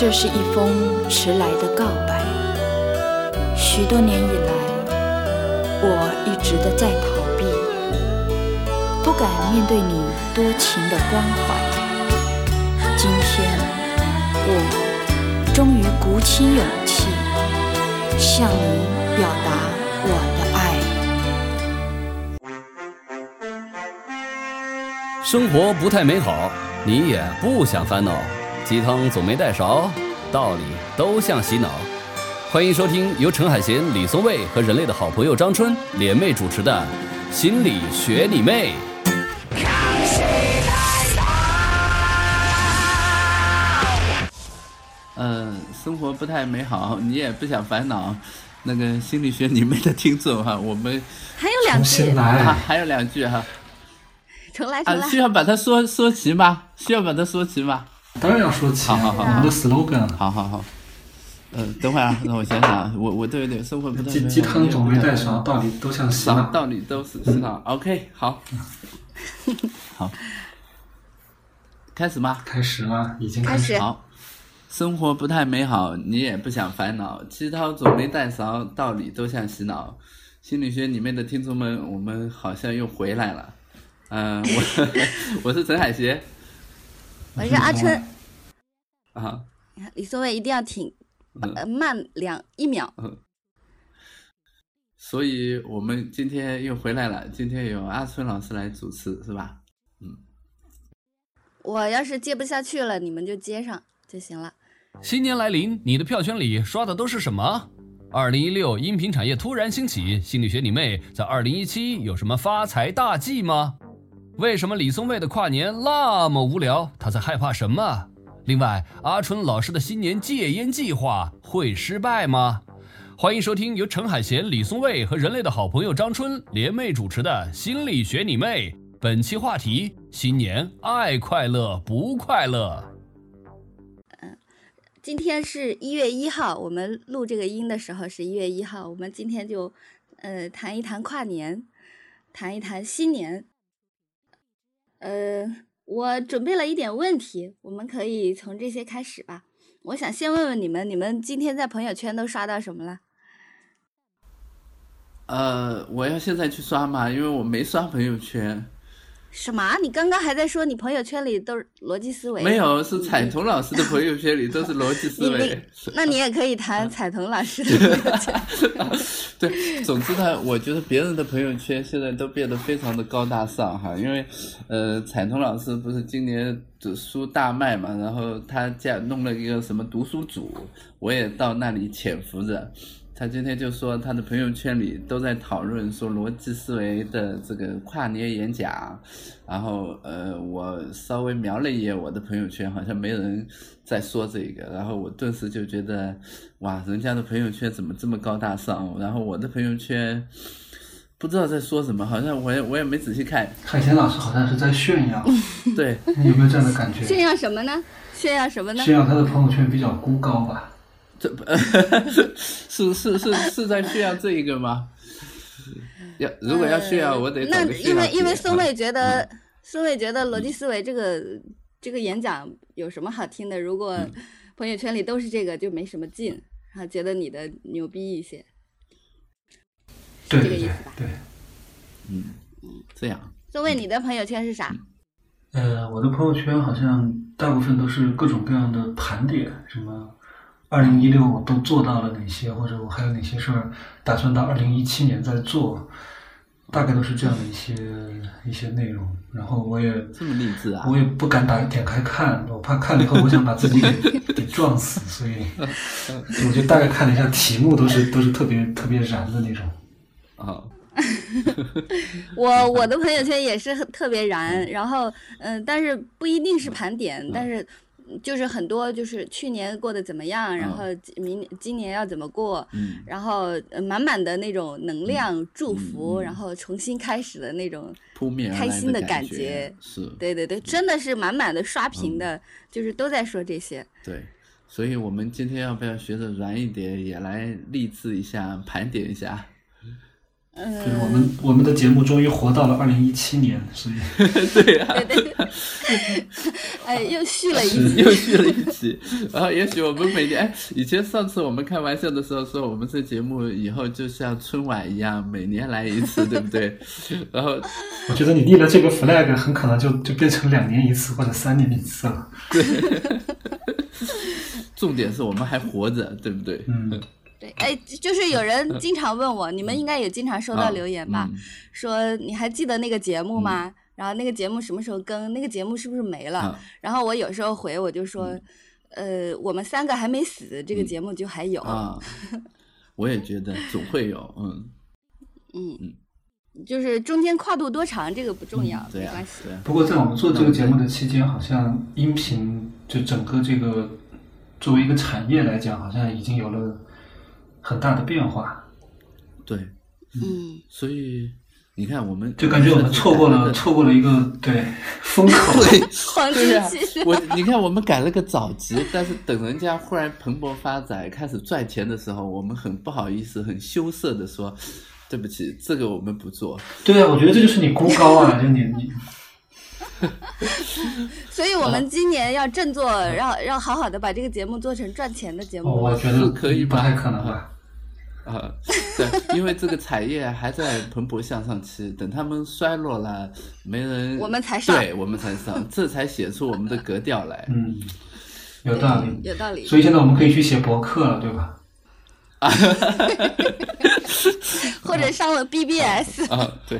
这是一封迟来的告白。许多年以来，我一直的在逃避，不敢面对你多情的关怀。今天，我终于鼓起勇气，向你表达我的爱。生活不太美好，你也不想烦恼。鸡汤总没带勺，道理都像洗脑。欢迎收听由陈海贤、李松蔚和人类的好朋友张春联袂主持的《心理学你妹》。嗯，生活不太美好，你也不想烦恼。那个心理学你妹的听众哈，我们还有两句，还有两句哈。重来，重来。需要把它说说齐吗？需要把它说齐吗？当然要说齐，好好好，我们的 slogan。好好好，嗯，等会儿啊，让我想想，我我对对，生活不太鸡鸡汤总没带勺，道理都像洗脑，道理都是洗脑。OK，好，好，开始吗？开始吗？已经开始。好，生活不太美好，你也不想烦恼，鸡汤总没带勺，道理都像洗脑。心理学里面的听众们，我们好像又回来了。嗯，我 我是陈海贤。我是阿春，啊，李松蔚一定要挺，呃，慢两一秒。所以我们今天又回来了，今天由阿春老师来主持，是吧？嗯。我要是接不下去了，你们就接上就行了。新年来临，你的票圈里刷的都是什么？二零一六音频产业突然兴起，心理学你妹在二零一七有什么发财大计吗？为什么李松蔚的跨年那么无聊？他在害怕什么？另外，阿春老师的新年戒烟计划会失败吗？欢迎收听由陈海贤、李松蔚和人类的好朋友张春联袂主持的《心理学你妹》。本期话题：新年爱快乐不快乐？嗯，今天是一月一号，我们录这个音的时候是一月一号。我们今天就，呃，谈一谈跨年，谈一谈新年。呃，我准备了一点问题，我们可以从这些开始吧。我想先问问你们，你们今天在朋友圈都刷到什么了？呃，我要现在去刷嘛？因为我没刷朋友圈。什么？你刚刚还在说你朋友圈里都是逻辑思维？没有，是彩童老师的朋友圈里都是逻辑思维。那你也可以谈彩童老师的朋友圈。对，总之呢，我觉得别人的朋友圈现在都变得非常的高大上哈，因为呃，彩童老师不是今年的书大卖嘛，然后他家弄了一个什么读书组，我也到那里潜伏着。他今天就说，他的朋友圈里都在讨论说逻辑思维的这个跨年演讲，然后呃，我稍微瞄了一眼我的朋友圈，好像没人在说这个，然后我顿时就觉得，哇，人家的朋友圈怎么这么高大上？然后我的朋友圈不知道在说什么，好像我也我也没仔细看。海贤老师好像是在炫耀，对，你有没有这样的感觉？炫耀什么呢？炫耀什么呢？炫耀他的朋友圈比较孤高吧。这 是是是是在炫耀这一个吗？要如果要炫耀，我得那因为因为松蔚觉得松蔚觉得逻辑思维这个这个演讲有什么好听的？如果朋友圈里都是这个，就没什么劲，然后觉得你的牛逼一些，是这个意思吧？对，嗯嗯，这样。松蔚，你的朋友圈是啥？呃，我的朋友圈好像大部分都是各种各样的盘点，什么。二零一六我都做到了哪些，或者我还有哪些事儿打算到二零一七年再做，大概都是这样的一些一些内容。然后我也这么励志啊，我也不敢打点开看，我怕看了以后我想把自己给 给撞死，所以我就大概看了一下题目，都是都是特别特别燃的那种。啊，我我的朋友圈也是特别燃，然后嗯，但是不一定是盘点，但是。就是很多，就是去年过得怎么样，然后明今年要怎么过，然后满满的那种能量、祝福，然后重新开始的那种开心的感觉，是，对对对，真的是满满的刷屏的，就是都在说这些。对，所以我们今天要不要学着软一点，也来励志一下，盘点一下？就是我们我们的节目终于活到了二零一七年，所以 对呀、对对对，哎，又续了一集。又续了一期。然后也许我们每年，哎，以前上次我们开玩笑的时候说，我们这节目以后就像春晚一样，每年来一次，对不对？然后我觉得你立了这个 flag，很可能就就变成两年一次或者三年一次了。对重点是我们还活着，对不对？嗯，对，哎，就是有人经常问我，你们应该也经常收到留言吧？嗯说你还记得那个节目吗？然后那个节目什么时候更？那个节目是不是没了？啊然后我有时候回我就说，呃，我们三个还没死，这个嗯节目就还有。啊，我也觉得总会有，嗯，嗯嗯，就是中间跨度多长这个不重要，没关系。不过在我们做这个节目的期间，好像音频就整个这个作为一个产业来讲，好像已经有了很大的变化。对，嗯，所以你看，我们就感觉我们错过了错过了一个对风口。对。黄金对呀、期。我你看，我们改了个早集，但是等人家忽然蓬勃发展，开始赚钱的时候，我们很不好意思、很羞涩的说：“对不起，这个我们不做。对啊，我觉得这就是你孤高啊，就你你 所以我们今年要振作，要要好好的把这个节目做成赚钱的节哦，目。我觉得可以吧不太可能吧。”啊，对，因为这个产业还在蓬勃向上期，等他们衰落了，没人，我们才上对我们才上，这才写出我们的格调来。嗯，有道理。有道理。所以现在我们可以去写博客了，对吧？啊 或者上了 BBS，啊，对，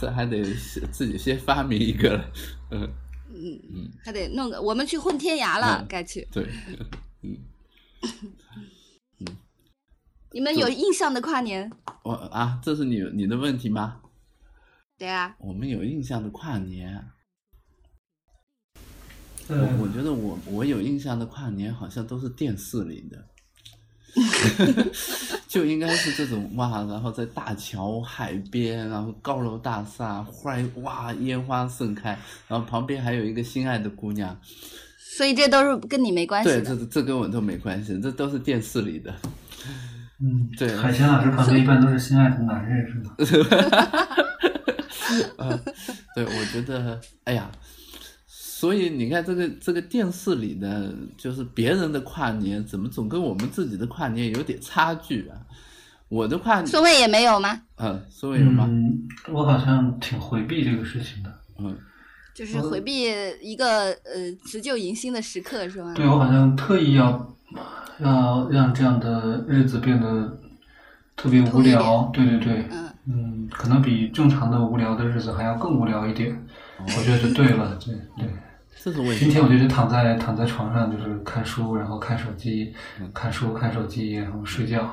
这还得自己先发明一个了。嗯。嗯，还得弄个，我们去混天涯了嗯，该去。对，嗯。嗯，你们有印象的跨年？我啊，这是你你的问题吗？对啊，我们有印象的跨年，我嗯我觉得我我有印象的跨年好像都是电视里的，就应该是这种哇，然后在大桥海边，然后高楼大厦，忽然哇烟花盛开，然后旁边还有一个心爱的姑娘，所以这都是跟你没关系对，的。这这跟我都没关系，这都是电视里的。嗯，对海清老师旁边一般都是心爱的男人，是 吗？对，我觉得，哎呀，所以你看这个这个电视里的，就是别人的跨年，怎么总跟我们自己的跨年有点差距啊？我的跨年，宋卫也没有吗？嗯，所以有吗？嗯，我好像挺回避这个事情的。嗯，就是回避一个呃辞旧迎新的时刻是吗？对我好像特意要要让这样的日子变得特别无聊。对对对，嗯，嗯，可能比正常的无聊的日子还要更无聊一点。我觉得就对了，对对。今天我就是躺在躺在床上，就是看书，然后看手机，看书看手机，然后睡觉。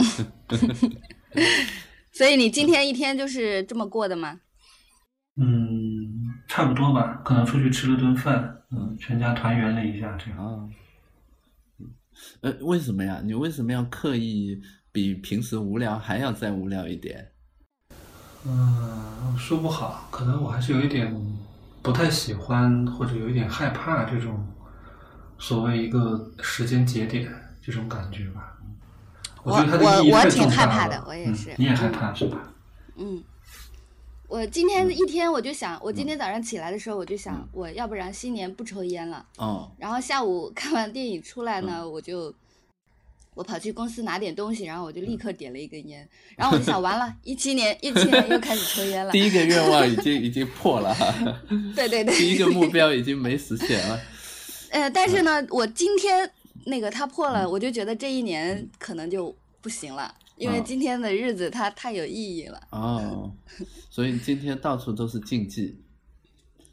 所以你今天一天就是这么过的吗？嗯，差不多吧，可能出去吃了顿饭，嗯，全家团圆了一下，这样。呃，为什么呀？你为什么要刻意比平时无聊还要再无聊一点？嗯，说不好，可能我还是有一点不太喜欢，或者有一点害怕这种所谓一个时间节点这种感觉吧。我我我挺害怕的我也是嗯你也害怕是吧？嗯，我今天一天我就想，我今天早上起来的时候我就想，我要不然新年不抽烟了。哦，然后下午看完电影出来呢，我就我跑去公司拿点东西，然后我就立刻点了一根烟，然后我就想，完了，一七年一七年又开始抽烟了。第一个愿望已经 已经破了哈，对对对，第一个目标已经没实现了。呃，但是呢，我今天那个它破了，我就觉得这一年可能就不行了，因为嗯今天的日子它太有意义了。哦，所以今天到处都是禁忌。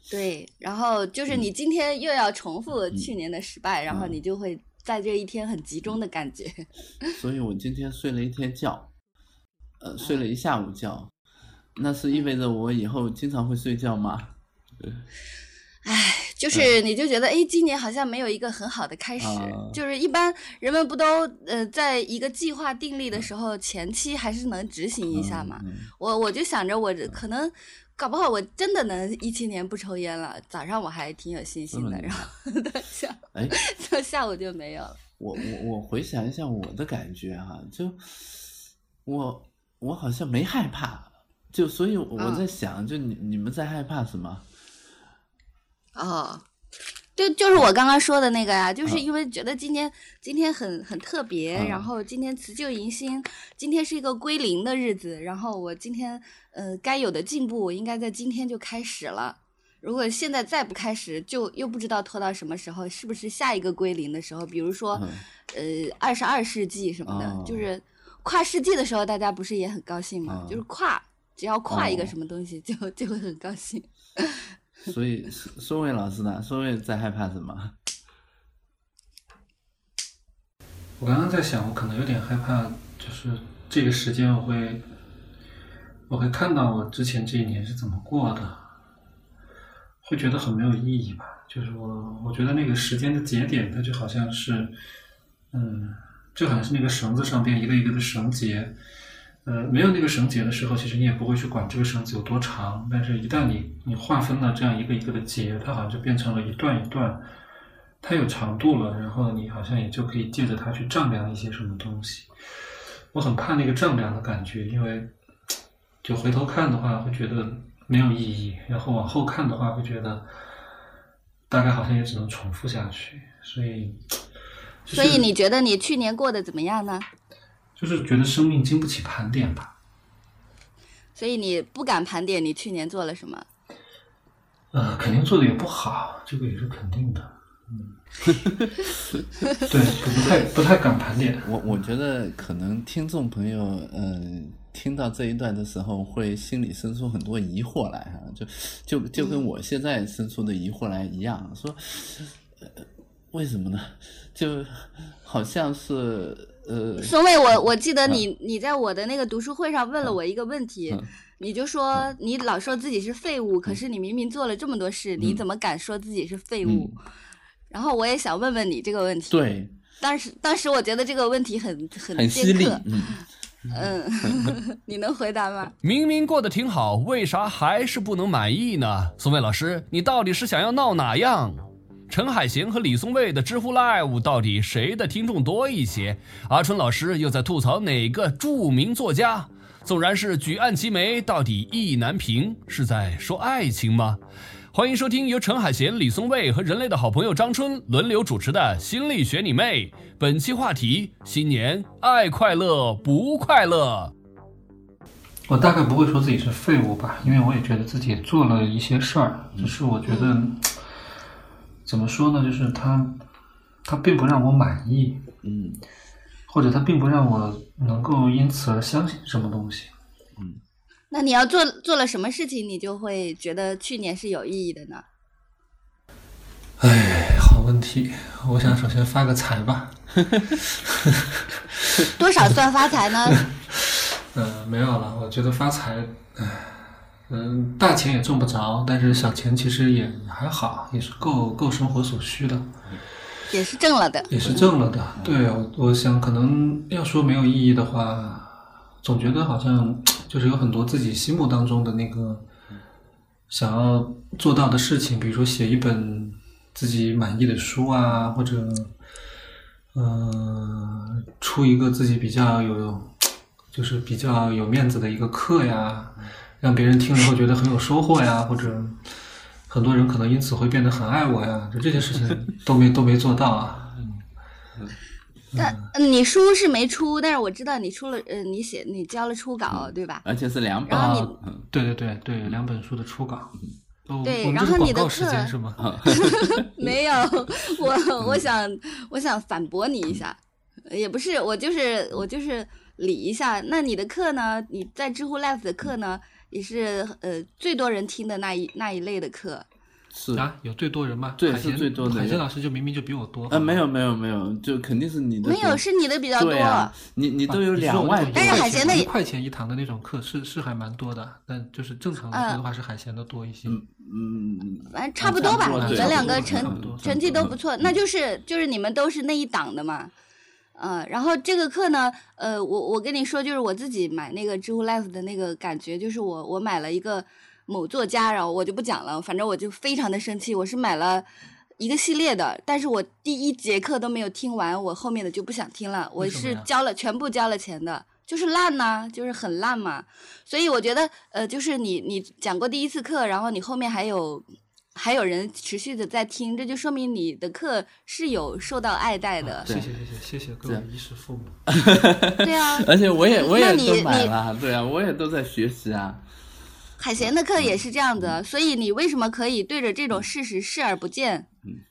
对，然后就是你今天又要重复去年的失败，然后嗯你就会在这一天很集中的感觉。所以我今天睡了一天觉，呃，睡了一下午觉，那是意味着我以后经常会睡觉吗？唉，就是你就觉得，哎，今年好像没有一个很好的开始。啊就是一般人们不都呃，在一个计划定立的时候，前期还是能执行一下嘛。嗯我我就想着，我可能搞不好我真的能一七年不抽烟了。早上我还挺有信心的，然后 到下哎，到下午就没有了。我我我回想一下我的感觉哈、就我我好像没害怕，就所以我嗯在想，就你你们在害怕什么？哦，就就是我刚刚说的那个呀，就是啊因为觉得今天今天很很特别，啊然后今天辞旧迎新，今天是一个归零的日子，然后我今天呃该有的进步，我应该在今天就开始了。如果现在再不开始，就又不知道拖到什么时候，是不是下一个归零的时候？比如说，嗯呃，二十二世纪什么的，哦就是跨世纪的时候，大家不是也很高兴吗？哦就是跨，只要跨一个哦什么东西，就就会很高兴。所以孙卫老师呢？孙卫在害怕什么？我刚刚在想，我可能有点害怕，就是这个时间我会，我会看到我之前这一年是怎么过的，会觉得很没有意义吧。就是我，我觉得那个时间的节点，它就好像是，嗯，就好像是那个绳子上边一个一个的绳结。呃，没有那个绳结的时候，其实你也不会去管这个绳子有多长。但是，一旦你你划分了这样一个一个的结，它好像就变成了一段一段，它有长度了，然后你好像也就可以借着它去丈量一些什么东西。我很怕那个丈量的感觉，因为就回头看的话会觉得没有意义，然后往后看的话会觉得大概好像也只能重复下去，所以。所以你觉得你去年过得怎么样呢？就是觉得生命经不起盘点吧。所以你不敢盘点你去年做了什么？呃，肯定做的也不好，这个也是肯定的。嗯，对，不太不太敢盘点。我我觉得可能听众朋友，嗯、听到这一段的时候，会心里生出很多疑惑来哈，就就就跟我现在生出的疑惑来一样，说，呃，为什么呢？就好像是呃，孙卫，我我记得你你在我的那个读书会上问了我一个问题，嗯你就说你老说自己是废物，可是你明明做了这么多事，你嗯怎么敢说自己是废物？嗯然后我也想问问你这个问题。，对，当时当时我觉得这个问题很很很犀利尖刻，，嗯。嗯，你能回答吗？明明过得挺好，为啥还是不能满意呢？宋卫老师，你到底是想要闹哪样？陈海贤和李松蔚的知乎 Live 到底谁的听众多一些？阿春老师又在吐槽哪个著名作家？纵然是举案齐眉，到底意难平，是在说爱情吗？欢迎收听由陈海贤、李松蔚和人类的好朋友张春轮流主持的《心理学你妹》。本期话题：新年爱快乐不快乐？我大概不会说自己是废物吧，因为我也觉得自己做了一些事儿，只是我觉得怎么说呢，就是他他并不让我满意，嗯或者他并不让我能够因此而相信什么东西。嗯那你要做做了什么事情，你就会觉得去年是有意义的呢？哎，好问题，我想首先发个财吧。多少算发财呢？嗯，没有了，我觉得发财，唉，嗯，大钱也挣不着，但是小钱其实也还好，也是够够生活所需的。也是挣了的。也是挣了的。对，我我想可能要说没有意义的话，总觉得好像就是有很多自己心目当中的那个想要做到的事情，比如说写一本自己满意的书啊，或者呃出一个自己比较有就是比较有面子的一个课呀，让别人听了后觉得很有收获呀，或者。很多人可能因此会变得很爱我呀，就这些事情都没都没做到啊。但嗯你书是没出，但是我知道你出了，呃，你写你交了初稿，对吧？而且是两本然后你啊，嗯对对对对，两本书的初稿。哦对然后你的课是吗？没有，我我想我想反驳你一下，也不是，我就是我就是理一下。那你的课呢？你在知乎 Live 的课呢，也是呃最多人听的那一那一类的课。是啊，有最多人吗？最多的海鲜老师就明明就比我多。呃，没有没有没有，就肯定是你的没有，是你的比较多。啊，你你都有两万多，但是海鲜的一块钱一堂的那种课是是还蛮多的，但就是正常来说的话是海鲜的多一些。嗯嗯，反正差不多吧，你们两个成成绩都不错，那就是就是你们都是那一档的嘛。嗯，然后这个课呢，呃，我我跟你说，就是我自己买那个知乎 Live 的那个感觉，就是我我买了一个某作家，然后我就不讲了，反正我就非常的生气，我是买了一个系列的，但是我第一节课都没有听完，我后面的就不想听了，我是交了全部交了钱的，就是烂呐、就是很烂嘛。所以我觉得，呃，就是你你讲过第一次课，然后你后面还有还有人持续的在听，这就说明你的课是有受到爱戴的。谢谢谢谢谢谢各位衣食父母。对啊，而且我也 我也那你都买你了，对啊，我也都在学习啊。海贤的课也是这样的，所以你为什么可以对着这种事实视而不见？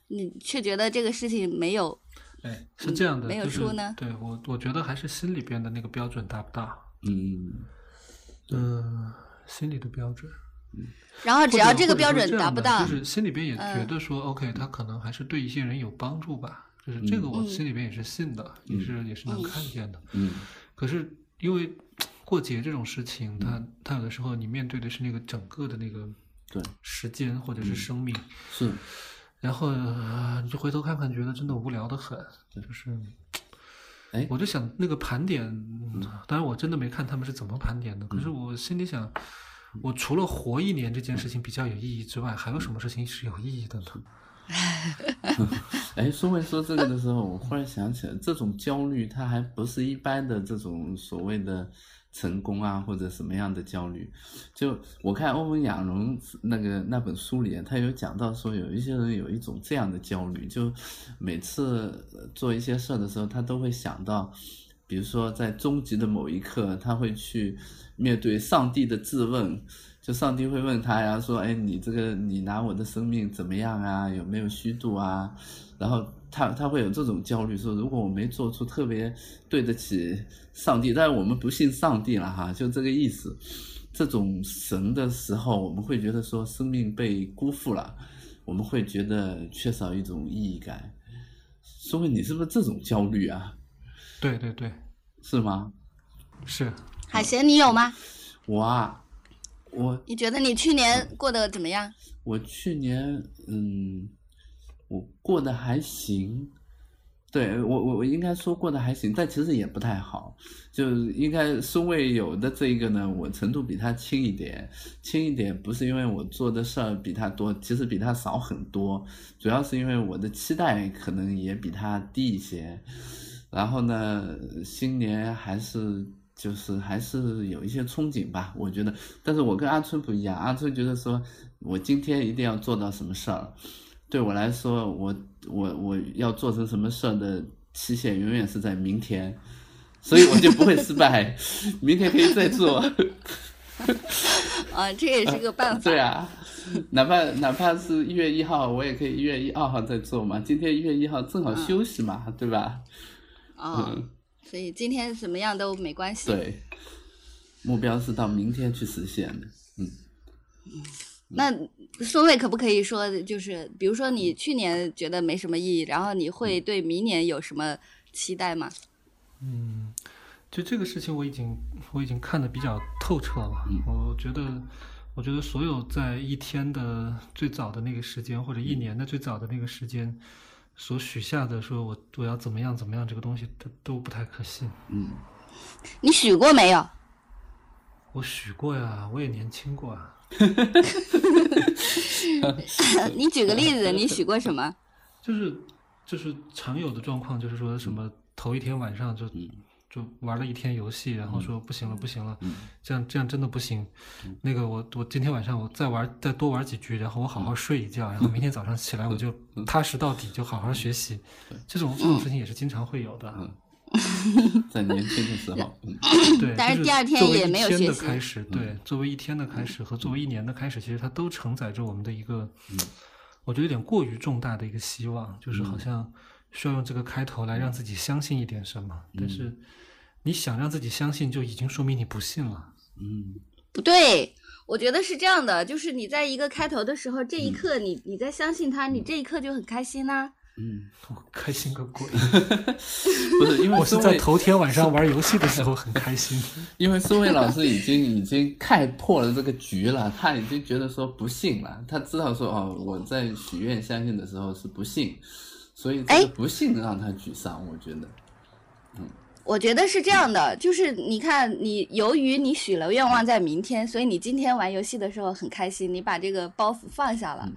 你却觉得这个事情没有哎，是这样的，没有就是出呢对我我觉得还是心里边的那个标准大不大？嗯，嗯、心里的标准。然后只要这个标准达不到，就是心里边也觉嗯得说、OK，他可能还是对一些人有帮助吧。就是这个我嗯心里边也是信的，也是也是能看见的。嗯可是因为过节这种事情，它它有的时候你面对的是那个整个的那个对时间或者是生命，是，然后、呃你就回头看看，觉得真的无聊的很。就是，哎我就想那个盘点，当然我真的没看他们是怎么盘点的，可是我心里想。我除了活一年这件事情比较有意义之外，还有什么事情是有意义的呢？哎，苏慧说这个的时候，我忽然想起来，这种焦虑它还不是一般的这种所谓的成功啊，或者什么样的焦虑。就我看欧文亚龙那个那本书里，他有讲到说，有一些人有一种这样的焦虑，就每次呃做一些事儿的时候，他都会想到，比如说在终极的某一刻，他会去面对上帝的质问。就上帝会问他呀，说：“哎，你这个你拿我的生命怎么样啊？有没有虚度啊？”然后他他会有这种焦虑，说如果我没做出特别对得起上帝，但是我们不信上帝了哈，就这个意思。这种神的时候，我们会觉得说生命被辜负了，我们会觉得缺少一种意义感。说明你是不是这种焦虑啊？对对对，是吗？是。海贤你有吗？我啊，我你觉得你去年过得怎么样？我去年嗯，我过得还行，对我我我应该说过得还行，但其实也不太好，就应该孙卫有的这个呢，我程度比他轻一点，轻一点不是因为我做的事儿比他多，其实比他少很多，主要是因为我的期待可能也比他低一些，然后呢，新年还是。就是还是有一些憧憬吧，我觉得，但是我跟阿春不一样，阿春觉得说，我今天一定要做到什么事儿，对我来说，我我我要做成什么事儿的期限永远是在明天，所以我就不会失败，明天可以再做。啊，这也是个办法。对啊，哪怕哪怕是一月一号，我也可以一月一二号再做嘛。今天一月一号正好休息嘛，对吧？啊、嗯，所以今天怎么样都没关系。对，目标是到明天去实现的。嗯，那孙卫可不可以说，就是比如说你去年觉得没什么意义，然后你会对明年有什么期待吗？嗯，就这个事情我已经我已经看得比较透彻了。我觉得，我觉得所有在一天的最早的那个时间，或者一年的最早的那个时间，所许下的说我我要怎么样怎么样这个东西，它都不太可信。嗯，你许过没有？我许过呀，我也年轻过啊。你举个例子，你许过什么？就是就是常有的状况，就是说什么头一天晚上就就玩了一天游戏，然后说不行了不行了，这样这样真的不行。那个我我今天晚上我再玩再多玩几局，然后我好好睡一觉，然后明天早上起来我就踏实到底，就好好学习。这种这种事情也是经常会有的。在年轻的时候，嗯。对，但是第二天作为也没有一天学习的开始，对，作为一天的开始和作为一年的开始，其实它都承载着我们的一个，我觉得有点过于重大的一个希望，就是好像需要用这个开头来让自己相信一点什么，但是你想让自己相信，就已经说明你不信了。嗯。不对，我觉得是这样的，就是你在一个开头的时候，这一刻你你在相信他，你这一刻就很开心呐、嗯，我开心个鬼！不是因为我是在头天晚上玩游戏的时候很开心。因为苏伟老师已经已经看破了这个局了，他已经觉得说不信了，他知道说哦，我在许愿相信的时候是不信，所以这哎个不幸让他沮丧，我觉得。嗯我觉得是这样的，就是你看，你由于你许了愿望在明天，所以你今天玩游戏的时候很开心，你把这个包袱放下了。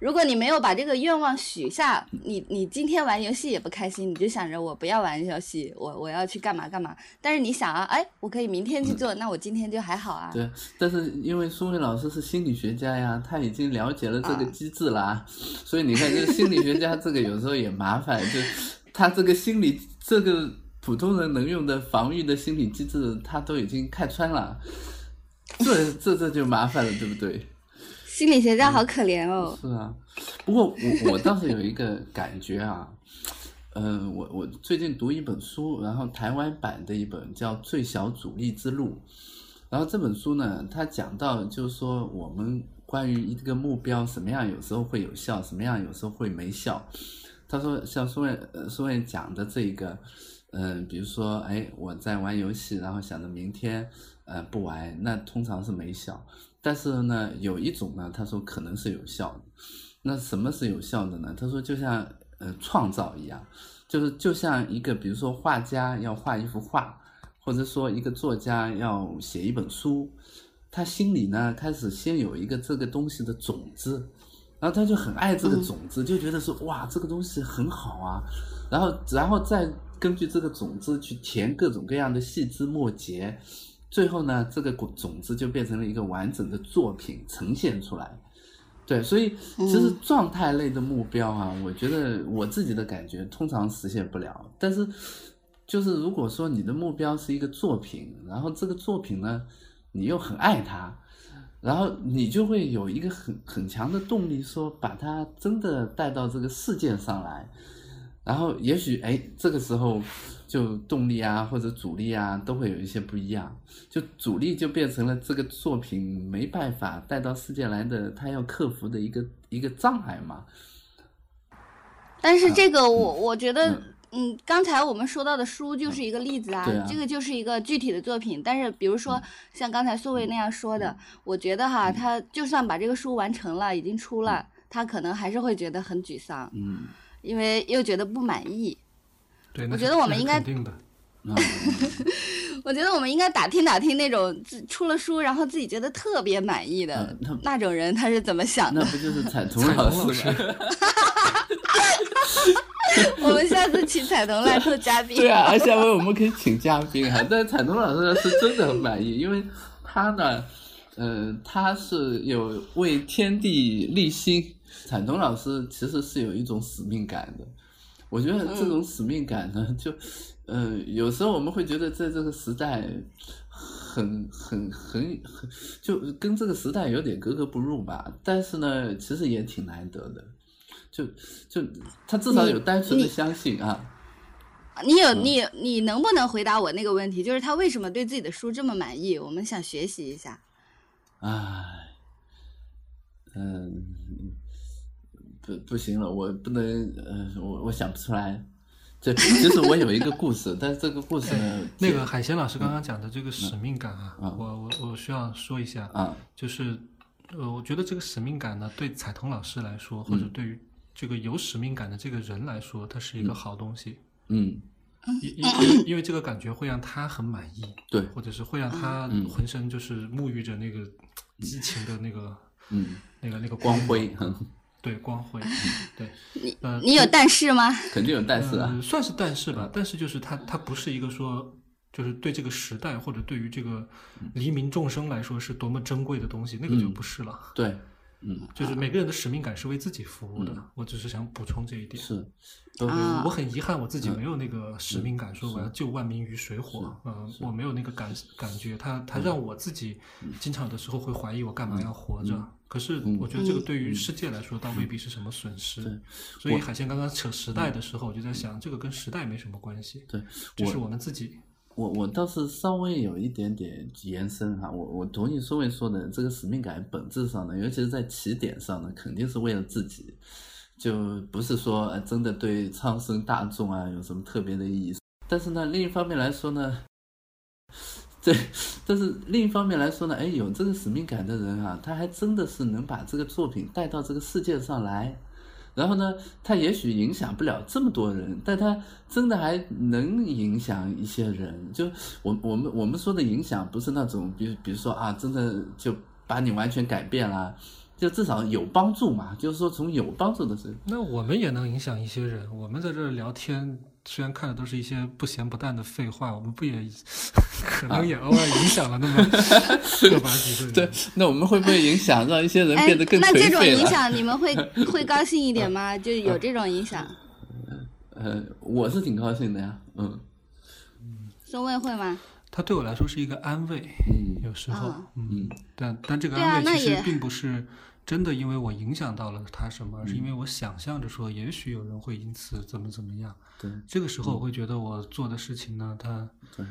如果你没有把这个愿望许下，你你今天玩游戏也不开心，你就想着我不要玩游戏，我我要去干嘛干嘛。但是你想啊，哎，我可以明天去做，那我今天就还好啊。对，但是因为苏伟老师是心理学家呀，他已经了解了这个机制啦，所以你看，这个心理学家这个有时候也麻烦，就他这个心理这个普通人能用的防御的心理机制，他都已经看穿了，这这这就麻烦了，对不对？心理学家好可怜哦。是啊，不过我我倒是有一个感觉啊，嗯，我我最近读一本书，然后台湾版的一本叫《最小阻力之路》，然后这本书呢，它讲到就是说我们关于一个目标什么样有时候会有效，什么样有时候会没效。他说像苏伟呃苏伟讲的这个，嗯，比如说哎我在玩游戏，然后想着明天呃不玩，那通常是没效。但是呢，有一种呢，他说可能是有效的。那什么是有效的呢？他说就像呃创造一样，就是就像一个比如说画家要画一幅画，或者说一个作家要写一本书，他心里呢开始先有一个这个东西的种子，然后他就很爱这个种子，就觉得说哇这个东西很好啊，然后然后再根据这个种子去填各种各样的细枝末节。最后呢，这个种子就变成了一个完整的作品呈现出来。对，所以其实状态类的目标啊，我觉得我自己的感觉通常实现不了。但是，就是如果说你的目标是一个作品，然后这个作品呢，你又很爱它，然后你就会有一个很很强的动力，说把它真的带到这个世界上来。然后也许哎，这个时候就动力啊或者阻力啊都会有一些不一样，就阻力就变成了这个作品没办法带到世界来的，他要克服的一个一个障碍嘛。但是这个我我觉得，嗯，刚才我们说到的书就是一个例子啊，这个就是一个具体的作品。但是比如说像刚才苏伟那样说的，我觉得哈，他就算把这个书完成了，已经出了，他可能还是会觉得很沮丧。嗯。因为又觉得不满意，对，我觉得我们应该，我觉得我们应该打听打听那种自出了书然后自己觉得特别满意的那种人他是怎么想的？那不就是彩 童老师吗？我们下次请彩童来做嘉宾。对啊，下回我们可以请嘉宾啊。但彩童老师是真的很满意，因为他呢，呃，他是有为天地立心。彩童老师其实是有一种使命感的，我觉得这种使命感呢，就，呃，有时候我们会觉得在这个时代，很很很很，就跟这个时代有点格格不入吧。但是呢，其实也挺难得的，就就他至少有单纯的相信啊。你有你你能不能回答我那个问题？就是他为什么对自己的书这么满意？我们想学习一下。唉，嗯。不不行了，我不能，呃，我我想不出来。这其实我有一个故事，但是这个故事呢，那个海鲜老师刚刚讲的这个使命感啊，我我我需要说一下啊，就是呃，我觉得这个使命感呢，对彩童老师来说，或者对于这个有使命感的这个人来说，它是一个好东西。嗯，因因因为这个感觉会让他很满意，对，或者是会让他浑身就是沐浴着那个激情的那个，嗯，那个那个光辉。对光辉，对你呃，你有但是吗？肯定有但是啊，算是但是吧。但是就是它，它不是一个说，就是对这个时代或者对于这个黎民众生来说是多么珍贵的东西，那个就不是了。对。嗯，就是每个人的使命感是为自己服务的，我只是想补充这一点。是，我很遗憾我自己没有那个使命感，说我要救万民于水火。嗯，我没有那个感感觉，他他让我自己经常有的时候会怀疑我干嘛要活着。可是我觉得这个对于世界来说倒未必是什么损失。所以海鲜刚刚扯时代的时候，我就在想，这个跟时代没什么关系。对，就是我们自己。我我倒是稍微有一点点延伸哈，我我同意苏伟说的，这个使命感本质上呢，尤其是在起点上呢，肯定是为了自己，就不是说真的对苍生大众啊有什么特别的意义。但是呢，另一方面来说呢，对，但是另一方面来说呢，哎，有这个使命感的人啊，他还真的是能把这个作品带到这个世界上来。然后呢，他也许影响不了这么多人，但他真的还能影响一些人。就我我们我们说的影响，不是那种，比比如说啊，真的就把你完全改变了，就至少有帮助嘛，就是说从有帮助的事。那我们也能影响一些人。我们在这儿聊天，虽然看的都是一些不咸不淡的废话，我们不也 可能也偶尔影响了那么个把几个人？对，那我们会不会影响让一些人哎变得更，那这种？影响你们会会高兴一点吗？就有这种影响，呃，我是挺高兴的呀，嗯宋卫会吗？他对我来说是一个安慰，嗯有时候，啊嗯，嗯但但这个安慰其实并不是真的因为我影响到了他什么，而是因为我想象着说，也许有人会因此怎么怎么样。对这个时候我会觉得我做的事情呢，它对，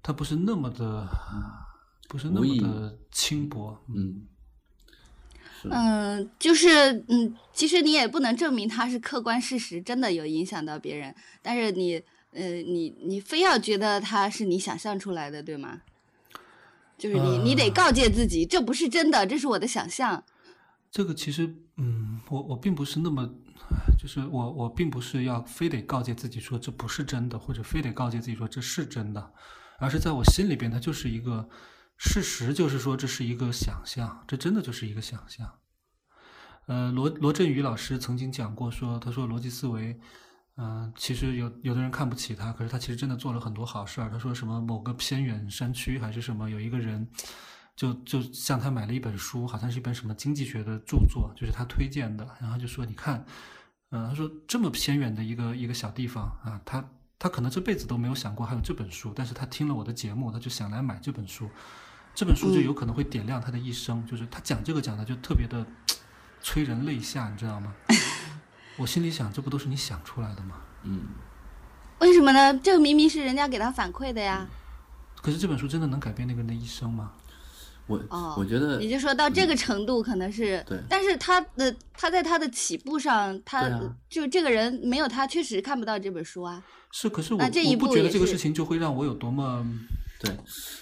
它不是那么的，不是那么的轻薄。嗯，是嗯，就是嗯，其实你也不能证明它是客观事实，真的有影响到别人，但是你呃，你你非要觉得它是你想象出来的，对吗？就是你你得呃告诫自己，这不是真的，这是我的想象。这个其实，嗯，我我并不是那么，就是我我并不是要非得告诫自己说这不是真的，或者非得告诫自己说这是真的，而是在我心里边，它就是一个事实，就是说这是一个想象，这真的就是一个想象。呃，罗罗振宇老师曾经讲过说，他说逻辑思维，嗯、其实有有的人看不起他，可是他其实真的做了很多好事儿。他说什么某个偏远山区还是什么，有一个人就就向他买了一本书，好像是一本什么经济学的著作，就是他推荐的，然后就说你看，嗯、他说这么偏远的一个一个小地方啊，他他可能这辈子都没有想过还有这本书，但是他听了我的节目，他就想来买这本书，这本书就有可能会点亮他的一生，就是他讲这个讲的就特别的 催人泪下，你知道吗？我心里想，这不都是你想出来的吗？嗯，为什么呢？这个明明是人家给他反馈的呀。可是这本书真的能改变那个人的一生吗？我哦我觉得也就是说到这个程度，可能是，对但是他的他在他的起步上，他、啊就这个人没有他，确实看不到这本书啊。是，可是我那这一我不觉得这个事情就会让我有多么对，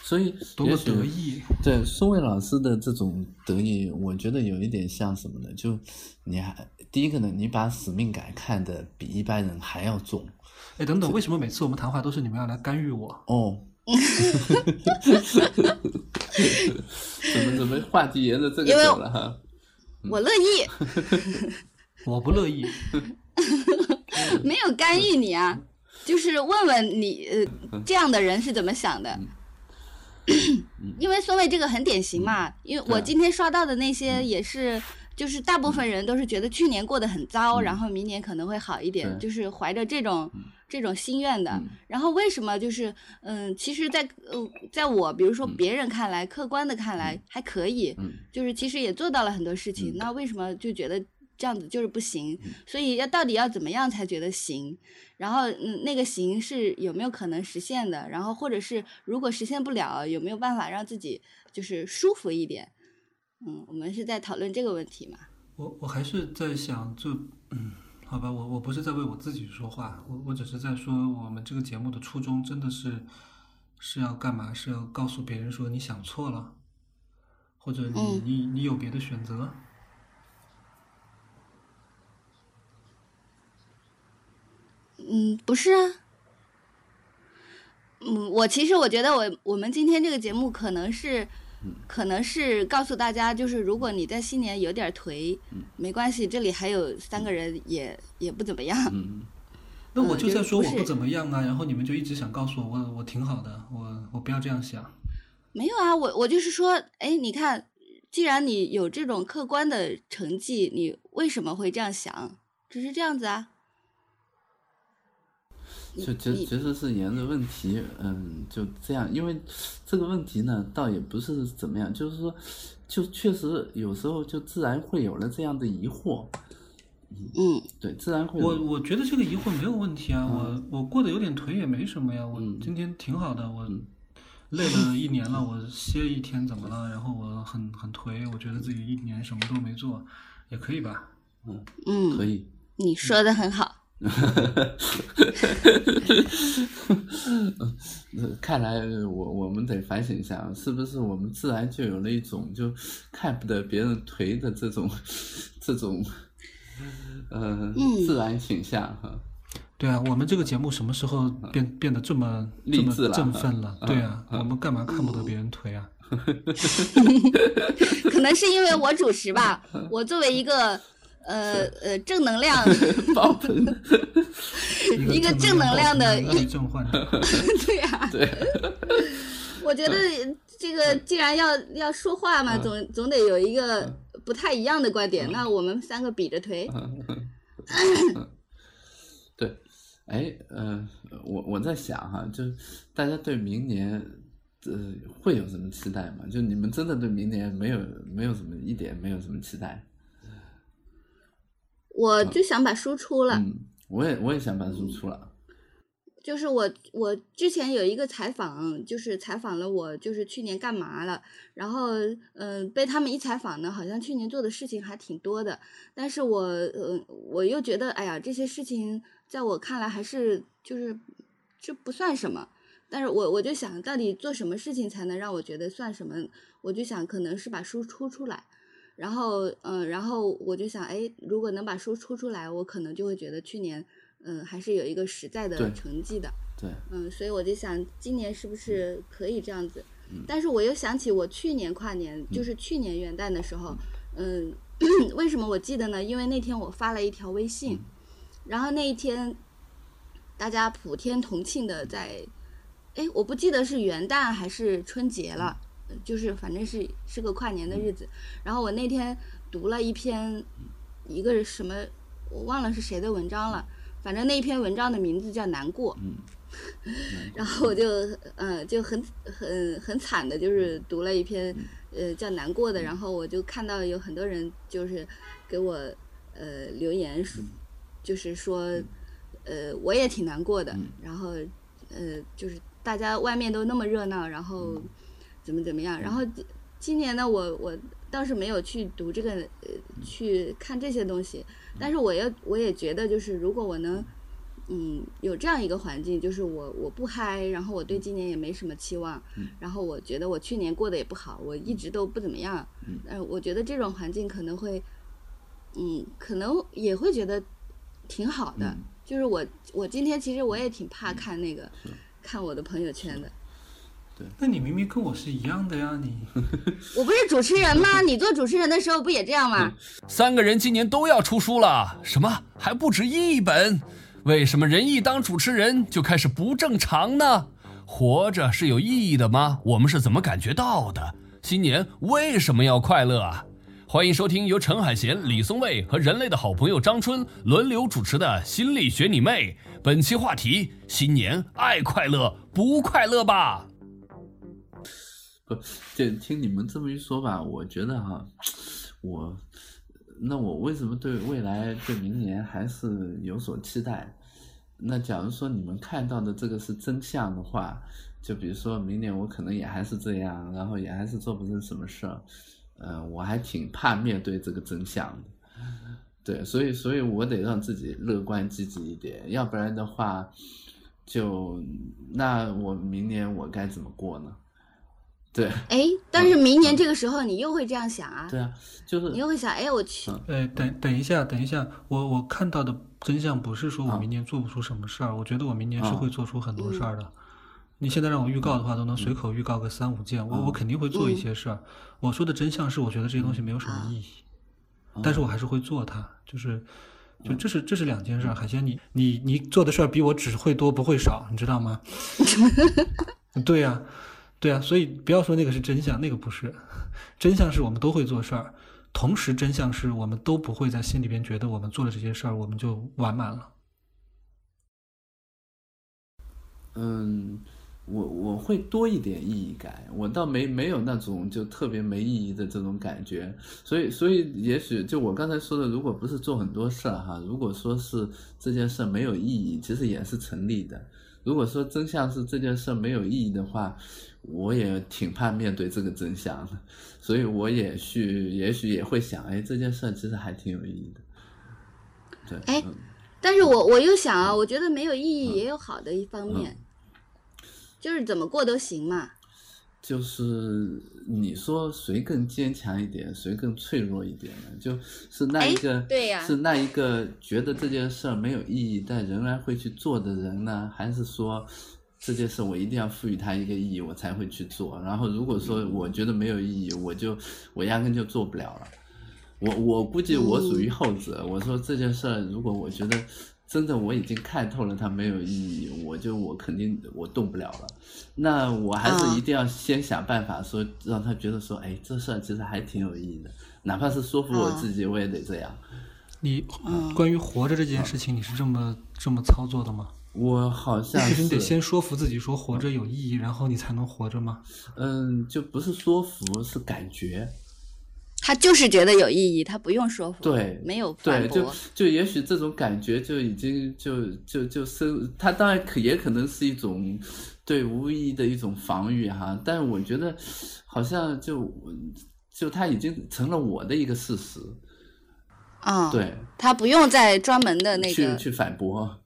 所以多么得意。对宋卫老师的这种得意，我觉得有一点像什么呢？就你还第一个呢，你把使命感看得比一般人还要重哎，等等，为什么每次我们谈话都是你们要来干预我？哦。怎么怎么话题沿着这个走了哈？我乐意，我不乐意。没有干预你啊，就是问问你这样的人是怎么想的。因为宋卫这个很典型嘛，因为我今天刷到的那些也是，就是大部分人都是觉得去年过得很糟，嗯。然后明年可能会好一点，对。就是怀着这种这种心愿的。嗯然后为什么就是嗯，其实在，呃，在我比如说别人看来，客观的看来还可以，嗯就是其实也做到了很多事情，嗯那为什么就觉得这样子就是不行？所以要到底要怎么样才觉得行？然后嗯，那个行是有没有可能实现的？然后或者是如果实现不了，有没有办法让自己就是舒服一点？嗯，我们是在讨论这个问题嘛？我我还是在想，就嗯，好吧，我我不是在为我自己说话，我我只是在说，我们这个节目的初衷真的是是要干嘛？是要告诉别人说你想错了，或者你、嗯你你有别的选择。嗯，不是啊。嗯，我其实我觉得我我们今天这个节目可能是，可能是告诉大家，就是如果你在新年有点颓，没关系，这里还有三个人也也不怎么样。嗯，那我嗯就在说我不怎么样啊，然后你们就一直想告诉我，我我挺好的，我我不要这样想。没有啊，我我就是说，哎，你看，既然你有这种客观的成绩，你为什么会这样想？只是这样子啊。你就其你其实是沿着问题，嗯，就这样，因为这个问题呢，倒也不是怎么样，就是说，就确实有时候就自然会有了这样的疑惑，嗯对，自然会我我觉得这个疑惑没有问题啊，我我过得有点颓也没什么呀，我嗯今天挺好的，我嗯累了一年了，我歇一天怎么了？然后我很很颓，我觉得自己一年什么都没做，也可以吧？嗯嗯，可以。你说的很好。呃 看来我我们得反省一下，是不是我们自然就有了一种就看不得别人颓的这种 这种呃嗯自然倾向哈。对啊，我们这个节目什么时候变变得这么这么励志了振奋了？嗯对啊，嗯我们干嘛看不得别人颓啊？可能是因为我主持吧，我作为一个呃呃正能量 爆棚，一个正能量的抑郁症患者，对呀、对，我觉得这个既然要要说话嘛，总总得有一个不太一样的观点。那我们三个比着推，对，哎，呃，我我在想哈，就是大家对明年，呃，会有什么期待吗？就你们真的对明年没有没有什么一点没有什么期待？我就想把书出了。嗯，我也我也想把书出了。就是我，我之前有一个采访，就是采访了我，就是去年干嘛了，然后，嗯、被他们一采访呢，好像去年做的事情还挺多的，但是我，呃，我又觉得，哎呀，这些事情在我看来还是就是这不算什么，但是我我就想到底做什么事情才能让我觉得算什么，我就想可能是把书出出来，然后，嗯、然后我就想，哎，如果能把书出出来，我可能就会觉得去年。嗯，还是有一个实在的成绩的，对，嗯，所以我就想今年是不是可以这样子？但是我又想起我去年跨年，就是去年元旦的时候，嗯，为什么我记得呢？因为那天我发了一条微信，然后那一天大家普天同庆的在，哎，我不记得是元旦还是春节了，就是反正是是个跨年的日子。然后我那天读了一篇一个什么，我忘了是谁的文章了。反正那一篇文章的名字叫《难过》，然后我就嗯、呃、就很很很惨的，就是读了一篇呃叫《难过》的，然后我就看到有很多人就是给我呃留言说，就是说呃我也挺难过的，然后呃就是大家外面都那么热闹，然后怎么怎么样，然后今年呢我我倒是没有去读这个呃去看这些东西。但是我也我也觉得，就是如果我能，嗯，有这样一个环境，就是我我不嗨，然后我对今年也没什么期望，然后我觉得我去年过得也不好，我一直都不怎么样，嗯，我觉得这种环境可能会，嗯，可能也会觉得挺好的。就是我我今天其实我也挺怕看那个，看我的朋友圈的。那你明明跟我是一样的呀，你 我不是主持人吗？你做主持人的时候不也这样吗？三个人今年都要出书了，什么还不止一本？为什么人一当主持人就开始不正常呢？活着是有意义的吗？我们是怎么感觉到的？新年为什么要快乐啊？欢迎收听由陈海贤、李松蔚和人类的好朋友张春轮流主持的《心理学你妹》。本期话题：新年爱快乐不快乐吧？不，就听你们这么一说吧，我觉得哈，我那我为什么对未来、对明年还是有所期待？那假如说你们看到的这个是真相的话，就比如说明年我可能也还是这样，然后也还是做不成什么事儿，呃，我还挺怕面对这个真相的。对，所以，所以我得让自己乐观积极一点，要不然的话，就那我明年我该怎么过呢？对，哎，但是明年这个时候你又会这样想啊？对啊，就是你又会想，哎，我去，哎，等等一下，等一下，我我看到的真相不是说我明年做不出什么事儿，我觉得我明年是会做出很多事儿的。你现在让我预告的话，都能随口预告个三五件，我我肯定会做一些事儿。我说的真相是，我觉得这些东西没有什么意义，但是我还是会做它，就是。就这是这是两件事，海鲜你你你做的事儿比我只会多不会少，你知道吗？对呀、啊，对、啊，所以不要说那个是真相，那个不是，真相是我们都会做事儿，同时真相是我们都不会在心里边觉得我们做了这些事儿我们就完满了。嗯。我我会多一点意义感，我倒没没有那种就特别没意义的这种感觉，所以所以也许就我刚才说的，如果不是做很多事儿哈，如果说是这件事没有意义，其实也是成立的。如果说真相是这件事没有意义的话，我也挺怕面对这个真相的，所以我也许也许也会想，哎，这件事其实还挺有意义的。对，哎，嗯、但是我我又想啊，我觉得没有意义也有好的一方面。嗯就是怎么过都行嘛。就是你说谁更坚强一点，谁更脆弱一点呢？就是那一个，对呀，是那一个觉得这件事儿没有意义，但仍然会去做的人呢，还是说这件事我一定要赋予它一个意义，我才会去做。然后如果说我觉得没有意义，我就我压根就做不了了。我我估计我属于后者。我说这件事儿，如果我觉得真的我已经看透了它没有意义，我就我肯定我动不了了。那我还是一定要先想办法说让他觉得说，哎，这事儿其实还挺有意义的，哪怕是说服我自己，我也得这样。你关于活着这件事情，你是这么这么操作的吗？我好像是你得先说服自己说活着有意义，然后你才能活着吗？嗯，就不是说服，是感觉。他就是觉得有意义，他不用说服，对，没有对，就就也许这种感觉就已经就就就生，他当然可也可能是一种对无意义的一种防御哈，但我觉得好像就就他已经成了我的一个事实，啊，对，他不用再专门的那个去去反驳，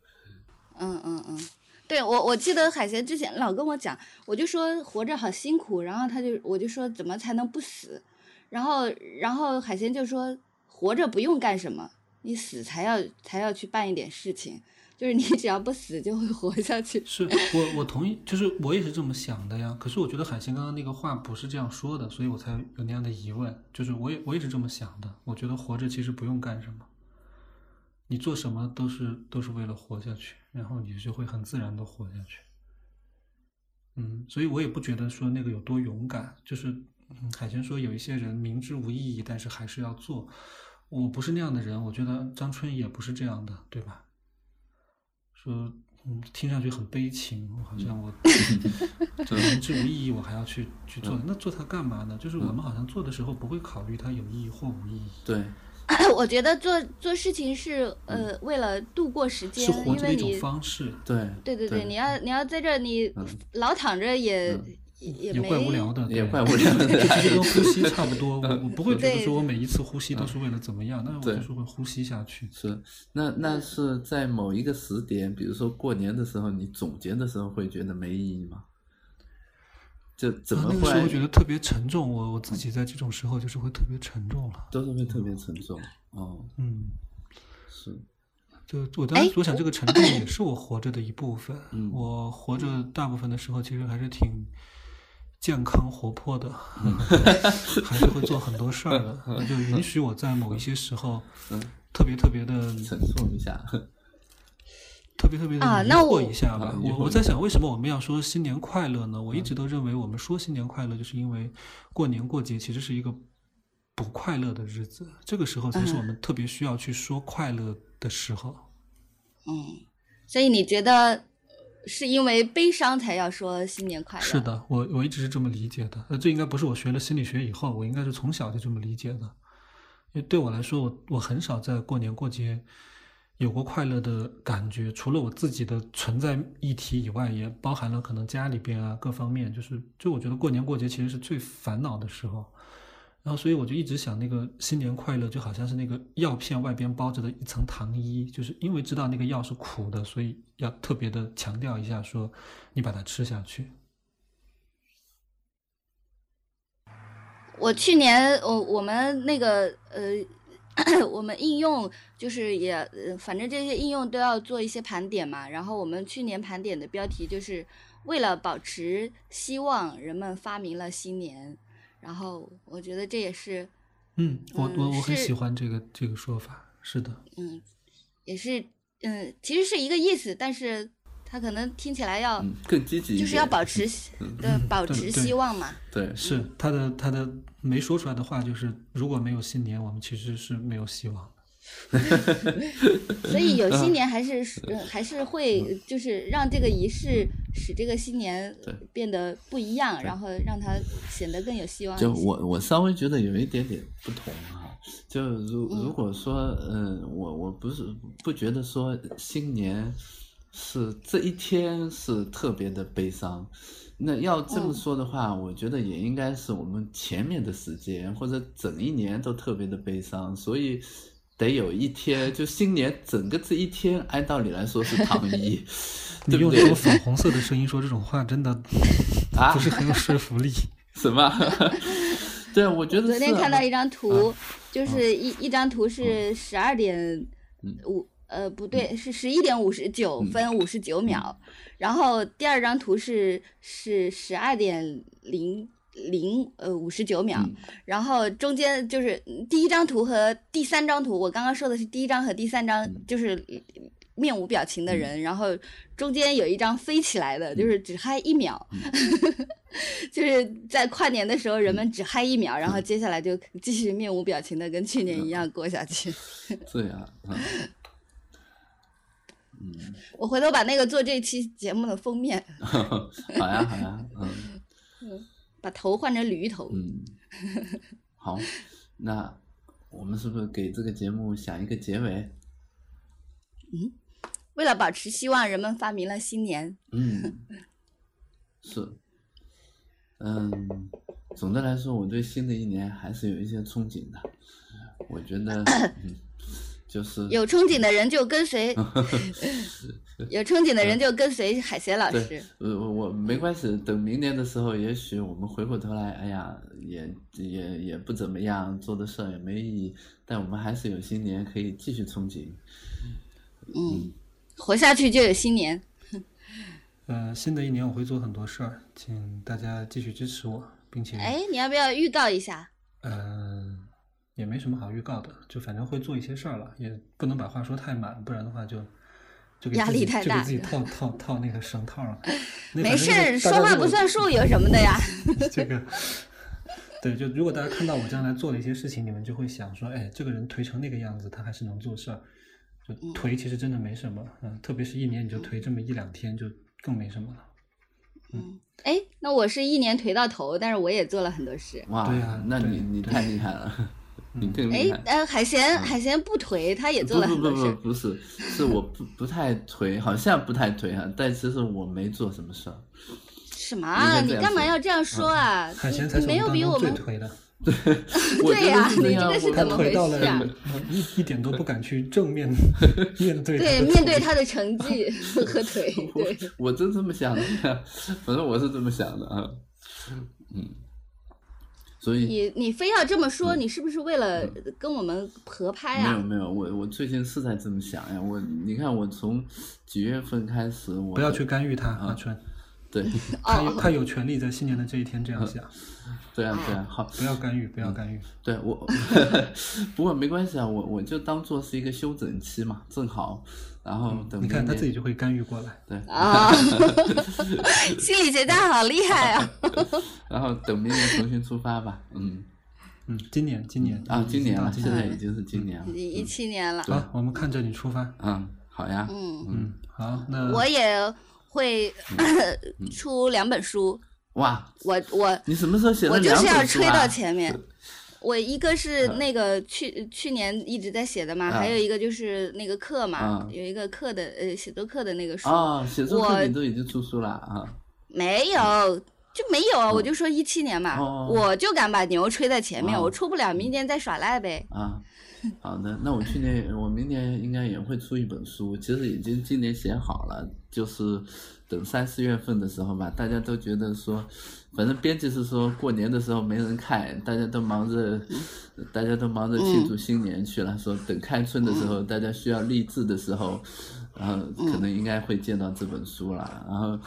嗯嗯嗯，对我我记得海贤之前老跟我讲，我就说活着好辛苦，然后他就我就说怎么才能不死。然后，然后海贤就说：“活着不用干什么，你死才要才要去办一点事情。就是你只要不死，就会活下去。”是我我同意，就是我也是这么想的呀。可是我觉得海贤刚刚那个话不是这样说的，所以我才有那样的疑问。就是我也我也是这么想的。我觉得活着其实不用干什么，你做什么都是都是为了活下去，然后你就会很自然的活下去。嗯，所以我也不觉得说那个有多勇敢，就是。海泉说：“有一些人明知无意义，但是还是要做。我不是那样的人，我觉得张春也不是这样的，对吧？说，嗯，听上去很悲情，好像我 明知无意义，我还要去去做。那做它干嘛呢？就是我们好像做的时候不会考虑它有意义或无意义。对，我觉得做做事情是呃为了度过时间，是活着的一种方式。对，对对对，你要你要在这你老躺着也。”也也怪无聊的，也怪无聊的，其实跟呼吸差不多。我我不会觉得说我每一次呼吸都是为了怎么样，那我就是会呼吸下去。是，那那是在某一个时点，比如说过年的时候，你总结的时候会觉得没意义吗？就怎么会？那个时候觉得特别沉重。我我自己在这种时候就是会特别沉重了，都是会特别沉重。哦，嗯，是。就我当时我想，这个沉重也是我活着的一部分。我活着大部分的时候，其实还是挺。健康活泼的，还是会做很多事儿的，就允许我在某一些时候，特别特别的沉重一下，特别特别的疑惑一下吧。我我在想，为什么我们要说新年快乐呢？我一直都认为，我们说新年快乐，就是因为过年过节其实是一个不快乐的日子，这个时候才是我们特别需要去说快乐的时候。嗯，所以你觉得？是因为悲伤才要说新年快乐。是的，我我一直是这么理解的。呃，这应该不是我学了心理学以后，我应该是从小就这么理解的。因为对我来说，我我很少在过年过节有过快乐的感觉，除了我自己的存在议题以外，也包含了可能家里边啊各方面。就是，就我觉得过年过节其实是最烦恼的时候。然后，所以我就一直想，那个新年快乐就好像是那个药片外边包着的一层糖衣，就是因为知道那个药是苦的，所以要特别的强调一下，说你把它吃下去。我去年，我我们那个呃，我们应用就是也，反正这些应用都要做一些盘点嘛。然后我们去年盘点的标题就是为了保持希望，人们发明了新年。然后我觉得这也是，嗯，我我我很喜欢这个这个说法，是的，嗯，也是，嗯，其实是一个意思，但是他可能听起来要更积极，就是要保持的保持希望嘛，对，是他的他的没说出来的话就是，如果没有新年，我们其实是没有希望。所以有新年还是还是会就是让这个仪式使这个新年变得不一样，然后让它显得更有希望。就我我稍微觉得有一点点不同哈，就如如果说嗯，我我不是不觉得说新年是这一天是特别的悲伤，那要这么说的话，我觉得也应该是我们前面的时间或者整一年都特别的悲伤，所以。得有一天，就新年整个这一天，按道理来说是 躺一。你用这种粉红色的声音说这种话，真的 啊不是很有说服力。什么？对，我觉得昨天看到一张图，就是一一张图是十二点五呃，不对，是十一点五十九分五十九秒。然后第二张图是是十二点零零呃五十九秒。然后中间就是第一张图和第三张图，我刚刚说的是第一张和第三张，就是面无表情的人。然后中间有一张飞起来的，就是只嗨一秒，就是在跨年的时候人们只嗨一秒，然后接下来就继续面无表情的跟去年一样过下去。这样。嗯，我回头把那个做这期节目的封面。好呀，好呀，嗯。嗯，把头换成驴头。嗯。好，那我们是不是给这个节目想一个结尾？嗯，为了保持希望，人们发明了新年。嗯。是。嗯，总的来说，我对新的一年还是有一些憧憬的。我觉得。就是有憧憬的人就跟随，有憧憬的人就跟随海贤老师。呃，我没关系，等明年的时候，也许我们回过头来，哎呀，也也也不怎么样，做的事儿也没意义，但我们还是有新年可以继续憧憬。嗯，活下去就有新年。呃，新的一年我会做很多事儿，请大家继续支持我，并且。哎，你要不要预告一下？嗯。也没什么好预告的，就反正会做一些事儿了，也不能把话说太满，不然的话就就给自己就给自己套套套那个绳套了。没事，说话不算数，有什么的呀？这个对，就如果大家看到我将来做的一些事情，你们就会想说，哎，这个人颓成那个样子，他还是能做事儿。就颓其实真的没什么，嗯，特别是一年你就颓这么一两天，就更没什么了。嗯，哎，那我是一年颓到头，但是我也做了很多事。哇，对呀，那你你太厉害了。哎，呃，海贤，海贤不颓，他也做了很多事。不不不，不是，是我不不太颓，好像不太颓哈，但其实我没做什么事儿。什么？你干嘛要这样说啊？海贤才是没有比我们最颓的。对，对呀，你这个是怎么回事啊？一一点都不敢去正面面对。对，面对他的成绩 和腿。对，我真这么想的，反正我是这么想的啊。嗯。所以你你非要这么说，你是不是为了跟我们合拍啊？没有没有，我我最近是在这么想呀。我你看，我从几月份开始，我不要去干预他，阿春。对，他有他有权利在新年的这一天这样想。对啊对啊，好，不要干预，不要干预。对我，不过没关系啊，我我就当做是一个休整期嘛，正好。然后等你看他自己就会干预过来，对 啊，心理学家好厉害啊！然后等明年重新出发吧，嗯嗯，今年今年啊，今年了，现在已经是今年了，已经一七年了。好，我们看着你出发，嗯，好呀，嗯嗯，好，那我也会 出两本书。哇，我我你什么时候写的？我就是要吹到前面。我一个是那个去去年一直在写的嘛，还有一个就是那个课嘛，有一个课的呃写作课的那个书。啊，写作课你都已经出书了啊？没有，就没有，我就说一七年嘛，我就敢把牛吹在前面，我出不了，明年再耍赖呗。啊，好的，那我去年我明年应该也会出一本书，其实已经今年写好了，就是等三四月份的时候吧，大家都觉得说。反正编辑是说过年的时候没人看，大家都忙着，大家都忙着庆祝新年去了。说等开春的时候，大家需要励志的时候，然后可能应该会见到这本书了。然后，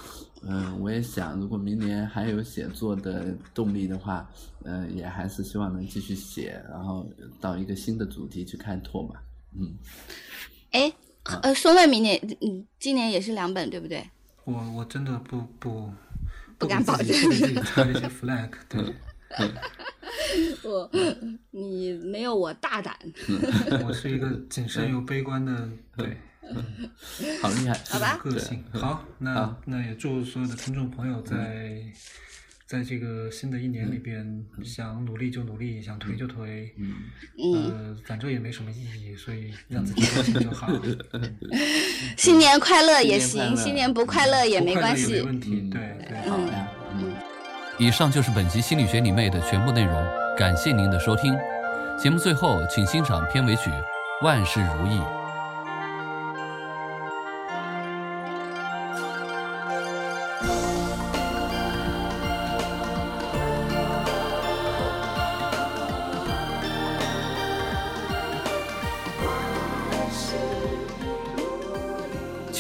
嗯，我也想，如果明年还有写作的动力的话，嗯，也还是希望能继续写，然后到一个新的主题去开拓嘛。嗯。哎，呃，说了明年，嗯，今年也是两本，对不对？我我真的不不。不敢保证。插一些 flag，对。我，你没有我大胆。我是一个谨慎又悲观的，对。好厉害。好吧。个性好，那那也祝所有的听众朋友在。在这个新的一年里边，想努力就努力，想推就颓，呃，反正也没什么意义，所以让自己开心就好。新年快乐也行，新年不快乐也没关系。没问题，对对。好呀，嗯。以上就是本集心理学你妹的全部内容，感谢您的收听。节目最后，请欣赏片尾曲《万事如意》。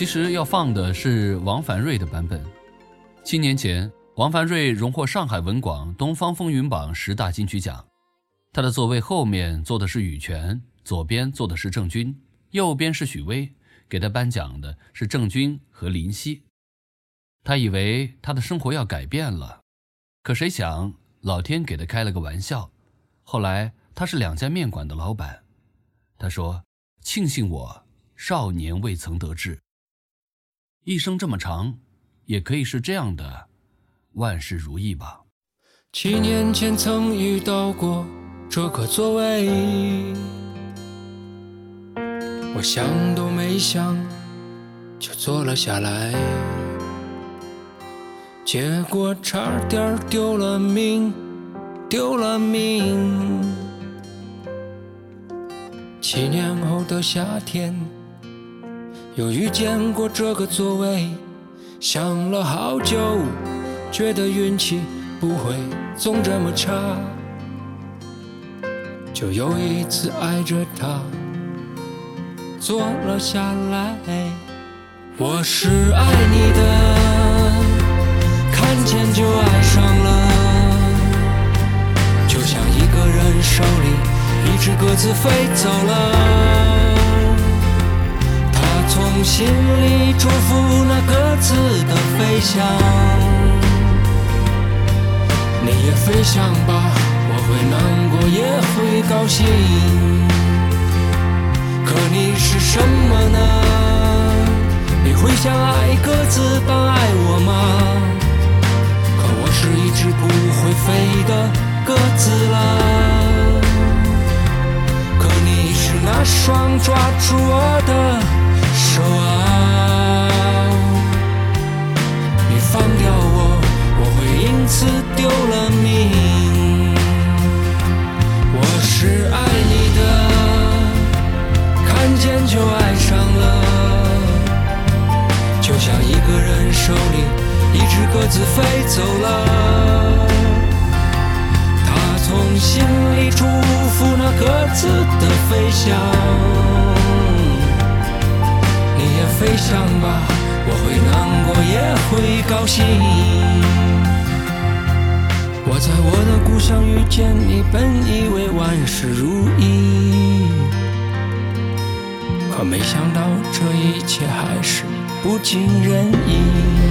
其实要放的是王凡瑞的版本。七年前，王凡瑞荣获上海文广东方风云榜十大金曲奖。他的座位后面坐的是羽泉，左边坐的是郑钧，右边是许巍。给他颁奖的是郑钧和林夕。他以为他的生活要改变了，可谁想老天给他开了个玩笑。后来他是两家面馆的老板。他说：“庆幸我少年未曾得志。一生这么长，也可以是这样的，万事如意吧。”七年前曾遇到过这个座位，我想都没想就坐了下来，结果差点丢了命，丢了命。七年后的夏天，又遇见过这个座位，想了好久，觉得运气不会总这么差，就又一次挨着他坐了下来。我是爱你的，看见就爱上了，就像一个人手里。一只鸽子飞走了，从心里祝福那鸽子的飞翔。你也飞翔吧，我会难过也会高兴。可你是什么呢？你会像爱鸽子般爱我吗？可我是一只不会飞的鸽子了。那双抓住我的手啊！你放掉我，我会因此丢了命。我是爱你的，看见就爱上了，就像一个人手里一只鸽子飞走了。他从心里祝福那鸽子的飞翔，飞翔吧，我会难过也会高兴。我在我的故乡遇见你，本以为万事如意，可没想到这一切还是不尽人意。